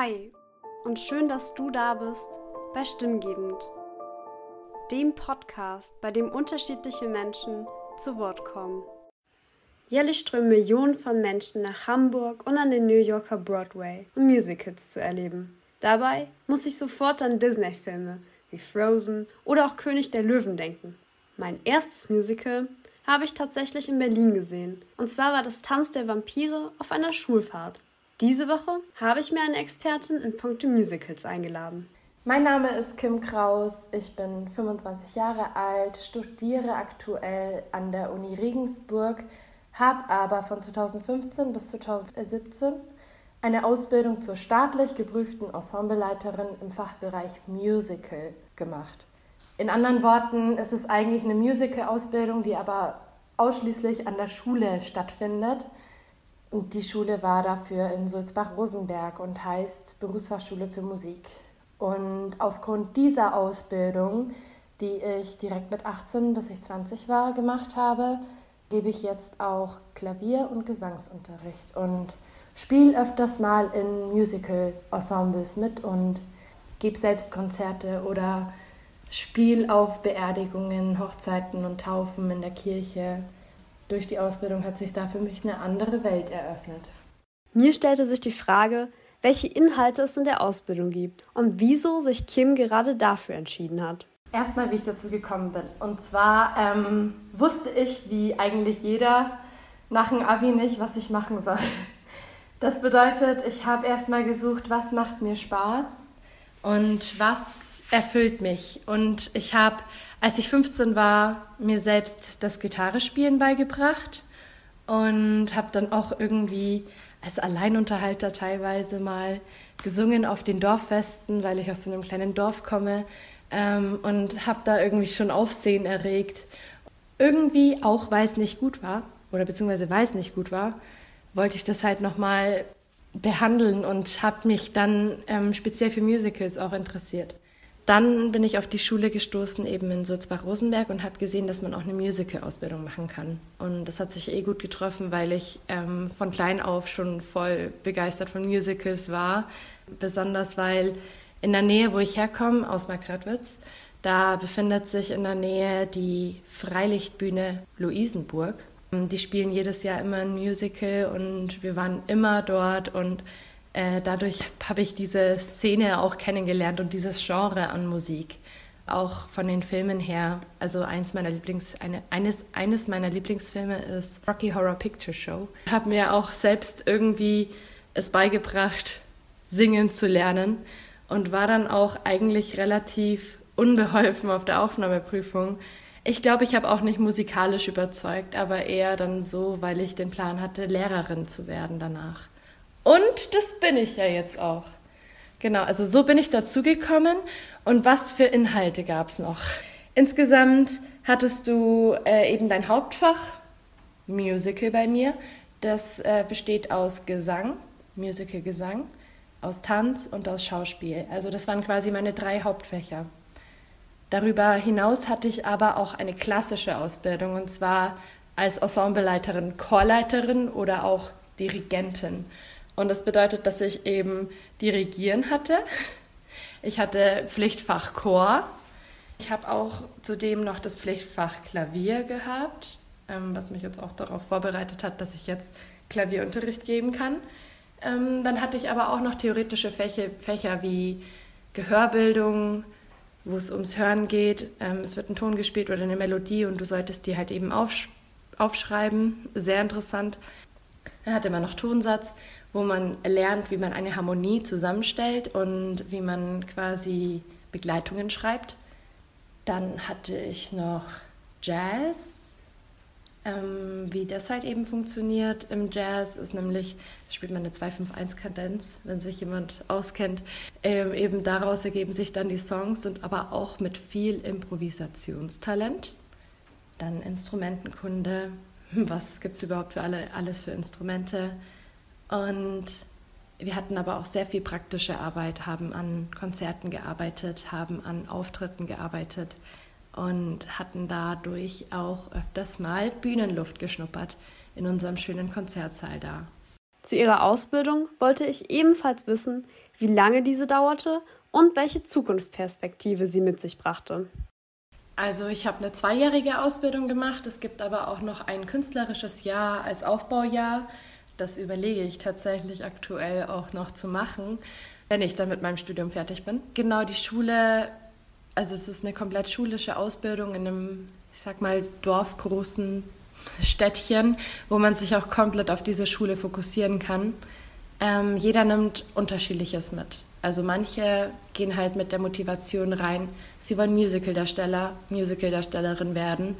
Hi und schön, dass du da bist bei Stimmgebend, dem Podcast, bei dem unterschiedliche Menschen zu Wort kommen. Jährlich strömen Millionen von Menschen nach Hamburg und an den New Yorker Broadway, um Musicals zu erleben. Dabei muss ich sofort an Disney-Filme wie Frozen oder auch König der Löwen denken. Mein erstes Musical habe ich tatsächlich in Berlin gesehen. Und zwar war das Tanz der Vampire auf einer Schulfahrt. Diese Woche habe ich mir eine Expertin in puncto Musicals eingeladen. Mein Name ist Kim Kraus, ich bin 25 Jahre alt, studiere aktuell an der Uni Regensburg, habe aber von 2015 bis 2017 eine Ausbildung zur staatlich geprüften Ensembleleiterin im Fachbereich Musical gemacht. In anderen Worten, es ist eigentlich eine Musical-Ausbildung, die aber ausschließlich an der Schule stattfindet. Und die Schule war dafür in Sulzbach-Rosenberg und heißt Berufsfachschule für Musik. Und aufgrund dieser Ausbildung, die ich direkt mit 18 bis ich 20 war gemacht habe, gebe ich jetzt auch Klavier- und Gesangsunterricht und spiele öfters mal in Musical-Ensembles mit und gebe selbst Konzerte oder spiele auf Beerdigungen, Hochzeiten und Taufen in der Kirche durch die Ausbildung hat sich da für mich eine andere Welt eröffnet. Mir stellte sich die Frage, welche Inhalte es in der Ausbildung gibt und wieso sich Kim gerade dafür entschieden hat. Erstmal, wie ich dazu gekommen bin. Und zwar ähm, wusste ich, wie eigentlich jeder, nach dem Abi nicht, was ich machen soll. Das bedeutet, ich habe erstmal gesucht, was macht mir Spaß und was erfüllt mich. Und ich habe als ich 15 war, mir selbst das Gitarrespielen beigebracht und habe dann auch irgendwie als Alleinunterhalter teilweise mal gesungen auf den Dorffesten, weil ich aus so einem kleinen Dorf komme ähm, und habe da irgendwie schon Aufsehen erregt. Irgendwie, auch weil es nicht gut war, oder beziehungsweise weil es nicht gut war, wollte ich das halt nochmal behandeln und habe mich dann ähm, speziell für Musicals auch interessiert. Dann bin ich auf die Schule gestoßen, eben in Sulzbach-Rosenberg und habe gesehen, dass man auch eine Musical-Ausbildung machen kann. Und das hat sich eh gut getroffen, weil ich ähm, von klein auf schon voll begeistert von Musicals war. Besonders weil in der Nähe, wo ich herkomme, aus Markratwitz, da befindet sich in der Nähe die Freilichtbühne Luisenburg. Die spielen jedes Jahr immer ein Musical und wir waren immer dort und äh, dadurch habe ich diese Szene auch kennengelernt und dieses Genre an Musik. Auch von den Filmen her. Also eins meiner Lieblings, eine, eines, eines meiner Lieblingsfilme ist Rocky Horror Picture Show. Ich habe mir auch selbst irgendwie es beigebracht, singen zu lernen und war dann auch eigentlich relativ unbeholfen auf der Aufnahmeprüfung. Ich glaube, ich habe auch nicht musikalisch überzeugt, aber eher dann so, weil ich den Plan hatte, Lehrerin zu werden danach. Und das bin ich ja jetzt auch. Genau, also so bin ich dazu gekommen. Und was für Inhalte gab es noch? Insgesamt hattest du äh, eben dein Hauptfach, Musical bei mir. Das äh, besteht aus Gesang, Musical Gesang, aus Tanz und aus Schauspiel. Also das waren quasi meine drei Hauptfächer. Darüber hinaus hatte ich aber auch eine klassische Ausbildung und zwar als Ensembleleiterin, Chorleiterin oder auch Dirigentin. Und das bedeutet, dass ich eben Dirigieren hatte. Ich hatte Pflichtfach Chor. Ich habe auch zudem noch das Pflichtfach Klavier gehabt, ähm, was mich jetzt auch darauf vorbereitet hat, dass ich jetzt Klavierunterricht geben kann. Ähm, dann hatte ich aber auch noch theoretische Fächer, Fächer wie Gehörbildung, wo es ums Hören geht. Ähm, es wird ein Ton gespielt oder eine Melodie und du solltest die halt eben aufsch aufschreiben. Sehr interessant. Dann hatte man noch Tonsatz wo man lernt, wie man eine Harmonie zusammenstellt und wie man quasi Begleitungen schreibt. Dann hatte ich noch Jazz, ähm, wie das halt eben funktioniert im Jazz, ist nämlich, da spielt man eine 2-5-1-Kadenz, wenn sich jemand auskennt. Ähm, eben daraus ergeben sich dann die Songs und aber auch mit viel Improvisationstalent. Dann Instrumentenkunde, was gibt es überhaupt für alle, alles für Instrumente? Und wir hatten aber auch sehr viel praktische Arbeit, haben an Konzerten gearbeitet, haben an Auftritten gearbeitet und hatten dadurch auch öfters mal Bühnenluft geschnuppert in unserem schönen Konzertsaal da. Zu ihrer Ausbildung wollte ich ebenfalls wissen, wie lange diese dauerte und welche Zukunftsperspektive sie mit sich brachte. Also ich habe eine zweijährige Ausbildung gemacht. Es gibt aber auch noch ein künstlerisches Jahr als Aufbaujahr. Das überlege ich tatsächlich aktuell auch noch zu machen, wenn ich dann mit meinem Studium fertig bin. Genau, die Schule, also es ist eine komplett schulische Ausbildung in einem, ich sag mal, dorfgroßen Städtchen, wo man sich auch komplett auf diese Schule fokussieren kann. Ähm, jeder nimmt unterschiedliches mit. Also manche gehen halt mit der Motivation rein, sie wollen Musicaldarsteller, Musicaldarstellerin werden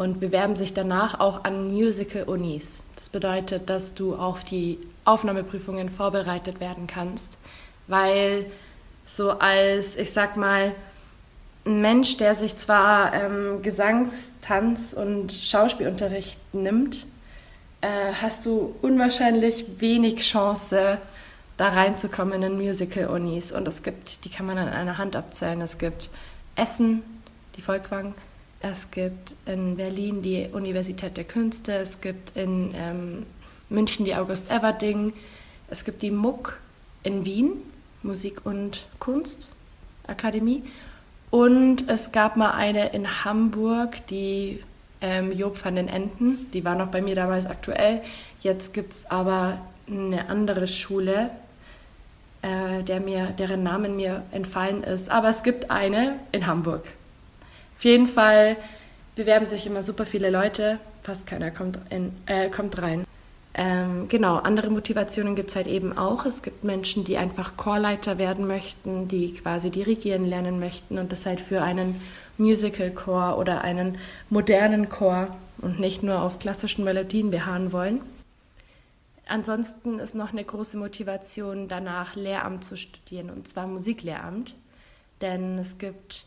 und bewerben sich danach auch an Musical-Unis. Das bedeutet, dass du auf die Aufnahmeprüfungen vorbereitet werden kannst, weil so als, ich sag mal, ein Mensch, der sich zwar ähm, Gesangs-, Tanz- und Schauspielunterricht nimmt, äh, hast du unwahrscheinlich wenig Chance, da reinzukommen in Musical-Unis. Und es gibt, die kann man an einer Hand abzählen. Es gibt Essen, die Volkwang, es gibt in Berlin die Universität der Künste, es gibt in ähm, München die August Everding, es gibt die MUK in Wien, Musik und Kunst Akademie. Und es gab mal eine in Hamburg, die ähm, Job van den Enten, die war noch bei mir damals aktuell. Jetzt gibt es aber eine andere Schule, äh, der mir, deren Namen mir entfallen ist. Aber es gibt eine in Hamburg. Auf jeden Fall bewerben sich immer super viele Leute, fast keiner kommt, in, äh, kommt rein. Ähm, genau, andere Motivationen gibt es halt eben auch. Es gibt Menschen, die einfach Chorleiter werden möchten, die quasi dirigieren lernen möchten und das halt für einen Musical-Chor oder einen modernen Chor und nicht nur auf klassischen Melodien beharren wollen. Ansonsten ist noch eine große Motivation danach, Lehramt zu studieren, und zwar Musiklehramt. Denn es gibt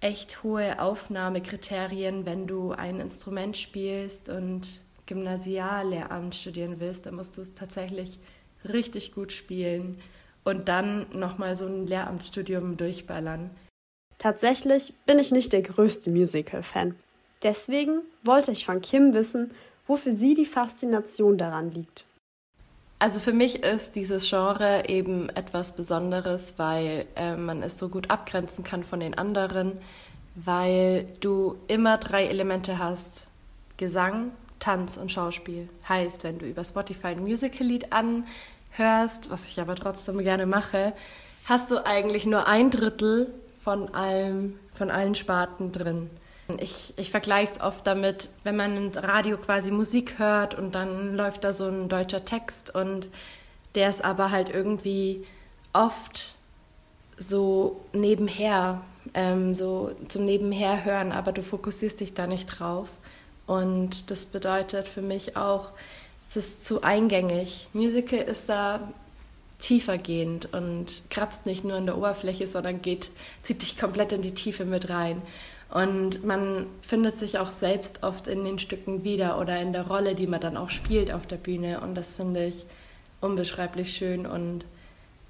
echt hohe Aufnahmekriterien, wenn du ein Instrument spielst und Gymnasiallehramt studieren willst, dann musst du es tatsächlich richtig gut spielen und dann nochmal so ein Lehramtsstudium durchballern. Tatsächlich bin ich nicht der größte Musical-Fan. Deswegen wollte ich von Kim wissen, wofür sie die Faszination daran liegt. Also für mich ist dieses Genre eben etwas Besonderes, weil äh, man es so gut abgrenzen kann von den anderen, weil du immer drei Elemente hast. Gesang, Tanz und Schauspiel. Heißt, wenn du über Spotify ein Musical-Lied anhörst, was ich aber trotzdem gerne mache, hast du eigentlich nur ein Drittel von allem, von allen Sparten drin. Ich, ich vergleiche es oft damit, wenn man im Radio quasi Musik hört und dann läuft da so ein deutscher Text und der ist aber halt irgendwie oft so nebenher, ähm, so zum Nebenherhören, aber du fokussierst dich da nicht drauf. Und das bedeutet für mich auch, es ist zu eingängig. Musical ist da tiefergehend und kratzt nicht nur in der Oberfläche, sondern geht, zieht dich komplett in die Tiefe mit rein. Und man findet sich auch selbst oft in den Stücken wieder oder in der Rolle, die man dann auch spielt auf der Bühne. Und das finde ich unbeschreiblich schön. Und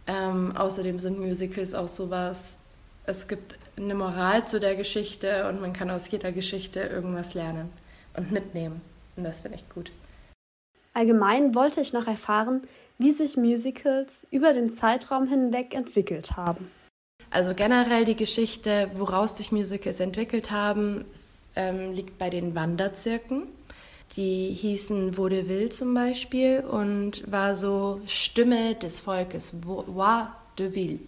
ähm, außerdem sind Musicals auch sowas, es gibt eine Moral zu der Geschichte und man kann aus jeder Geschichte irgendwas lernen und mitnehmen. Und das finde ich gut. Allgemein wollte ich noch erfahren, wie sich Musicals über den Zeitraum hinweg entwickelt haben. Also generell die Geschichte, woraus sich Musicals entwickelt haben, ähm, liegt bei den Wanderzirken. Die hießen Vaudeville zum Beispiel und war so Stimme des Volkes, Voix de Ville.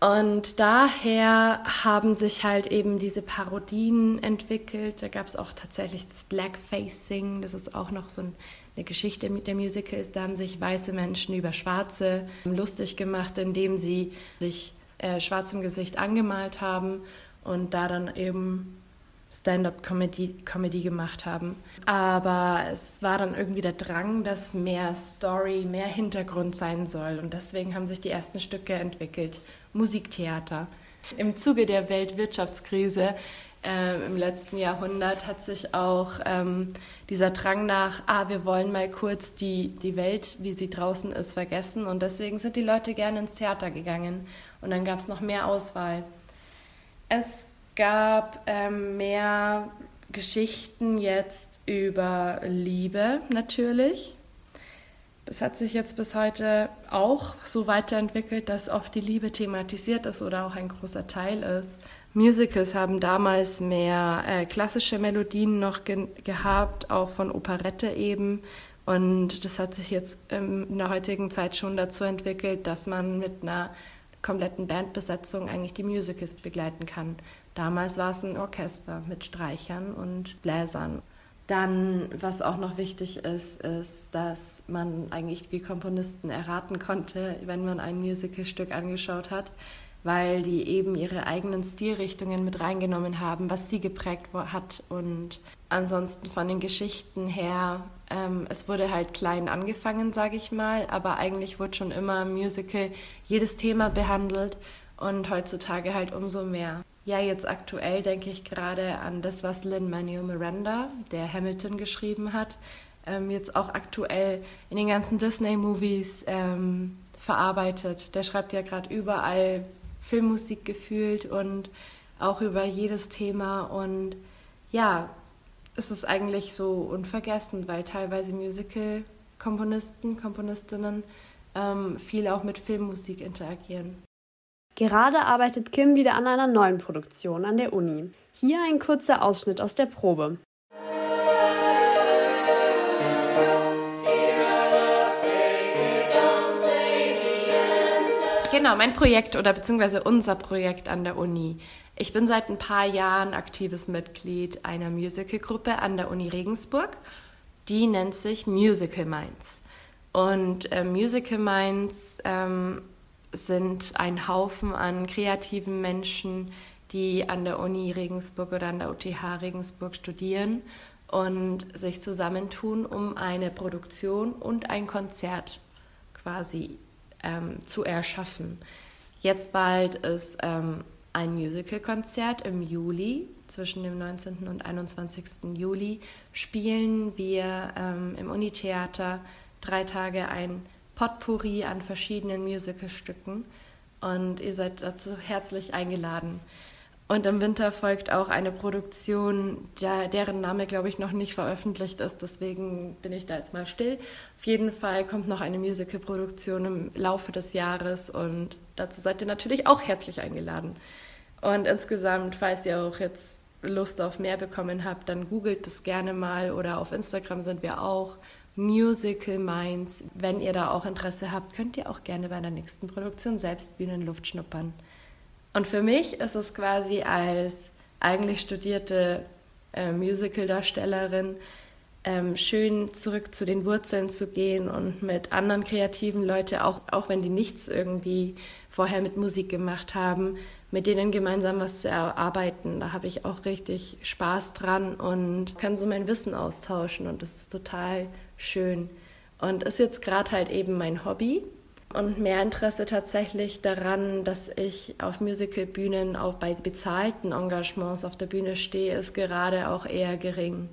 Und daher haben sich halt eben diese Parodien entwickelt. Da gab es auch tatsächlich das Blackfacing, das ist auch noch so eine Geschichte mit der Musicals. Da haben sich weiße Menschen über Schwarze lustig gemacht, indem sie sich äh, schwarz im Gesicht angemalt haben und da dann eben Stand-up-Comedy Comedy gemacht haben. Aber es war dann irgendwie der Drang, dass mehr Story, mehr Hintergrund sein soll. Und deswegen haben sich die ersten Stücke entwickelt. Musiktheater. Im Zuge der Weltwirtschaftskrise äh, im letzten Jahrhundert hat sich auch ähm, dieser Drang nach, ah, wir wollen mal kurz die, die Welt, wie sie draußen ist, vergessen. Und deswegen sind die Leute gerne ins Theater gegangen und dann gab es noch mehr Auswahl. Es gab ähm, mehr Geschichten jetzt über Liebe natürlich. Das hat sich jetzt bis heute auch so weiterentwickelt, dass oft die Liebe thematisiert ist oder auch ein großer Teil ist. Musicals haben damals mehr äh, klassische Melodien noch ge gehabt, auch von Operette eben. Und das hat sich jetzt in der heutigen Zeit schon dazu entwickelt, dass man mit einer kompletten Bandbesetzung eigentlich die Musicals begleiten kann. Damals war es ein Orchester mit Streichern und Bläsern. Dann, was auch noch wichtig ist, ist, dass man eigentlich die Komponisten erraten konnte, wenn man ein Musicalstück angeschaut hat, weil die eben ihre eigenen Stilrichtungen mit reingenommen haben, was sie geprägt hat. Und ansonsten von den Geschichten her, ähm, es wurde halt klein angefangen, sage ich mal, aber eigentlich wurde schon immer im Musical jedes Thema behandelt und heutzutage halt umso mehr. Ja, jetzt aktuell denke ich gerade an das, was Lin-Manuel Miranda, der Hamilton geschrieben hat, ähm, jetzt auch aktuell in den ganzen Disney-Movies ähm, verarbeitet. Der schreibt ja gerade überall Filmmusik gefühlt und auch über jedes Thema. Und ja, es ist eigentlich so unvergessen, weil teilweise Musical-Komponisten, Komponistinnen ähm, viel auch mit Filmmusik interagieren. Gerade arbeitet Kim wieder an einer neuen Produktion an der Uni. Hier ein kurzer Ausschnitt aus der Probe. Genau, mein Projekt oder beziehungsweise unser Projekt an der Uni. Ich bin seit ein paar Jahren aktives Mitglied einer Musicalgruppe an der Uni Regensburg. Die nennt sich Musical Minds. Und äh, Musical Minds ähm, sind ein Haufen an kreativen Menschen, die an der Uni Regensburg oder an der UTH Regensburg studieren und sich zusammentun, um eine Produktion und ein Konzert quasi ähm, zu erschaffen. Jetzt bald ist ähm, ein Musical-Konzert im Juli, zwischen dem 19. und 21. Juli, spielen wir ähm, im Unitheater drei Tage ein Potpourri an verschiedenen Musicalstücken und ihr seid dazu herzlich eingeladen. Und im Winter folgt auch eine Produktion, der, deren Name, glaube ich, noch nicht veröffentlicht ist. Deswegen bin ich da jetzt mal still. Auf jeden Fall kommt noch eine Musical-Produktion im Laufe des Jahres und dazu seid ihr natürlich auch herzlich eingeladen. Und insgesamt, falls ihr auch jetzt Lust auf mehr bekommen habt, dann googelt es gerne mal oder auf Instagram sind wir auch. Musical Minds. Wenn ihr da auch Interesse habt, könnt ihr auch gerne bei der nächsten Produktion selbst Bühnenluft schnuppern. Und für mich ist es quasi als eigentlich studierte äh, Musical-Darstellerin ähm, schön zurück zu den Wurzeln zu gehen und mit anderen kreativen Leuten, auch, auch wenn die nichts irgendwie vorher mit Musik gemacht haben, mit denen gemeinsam was zu erarbeiten. Da habe ich auch richtig Spaß dran und kann so mein Wissen austauschen und das ist total schön. Und ist jetzt gerade halt eben mein Hobby und mehr Interesse tatsächlich daran, dass ich auf Musicalbühnen auch bei bezahlten Engagements auf der Bühne stehe, ist gerade auch eher gering,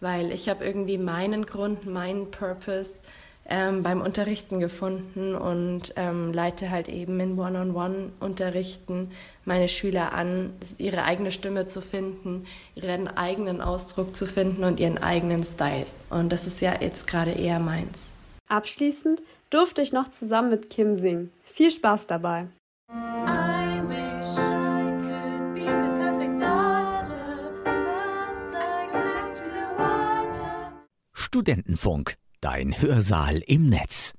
weil ich habe irgendwie meinen Grund, meinen Purpose ähm, beim Unterrichten gefunden und ähm, leite halt eben in One-on-One-Unterrichten meine Schüler an, ihre eigene Stimme zu finden, ihren eigenen Ausdruck zu finden und ihren eigenen Style. Und das ist ja jetzt gerade eher meins. Abschließend durfte ich noch zusammen mit Kim singen. Viel Spaß dabei. Studentenfunk, dein Hörsaal im Netz.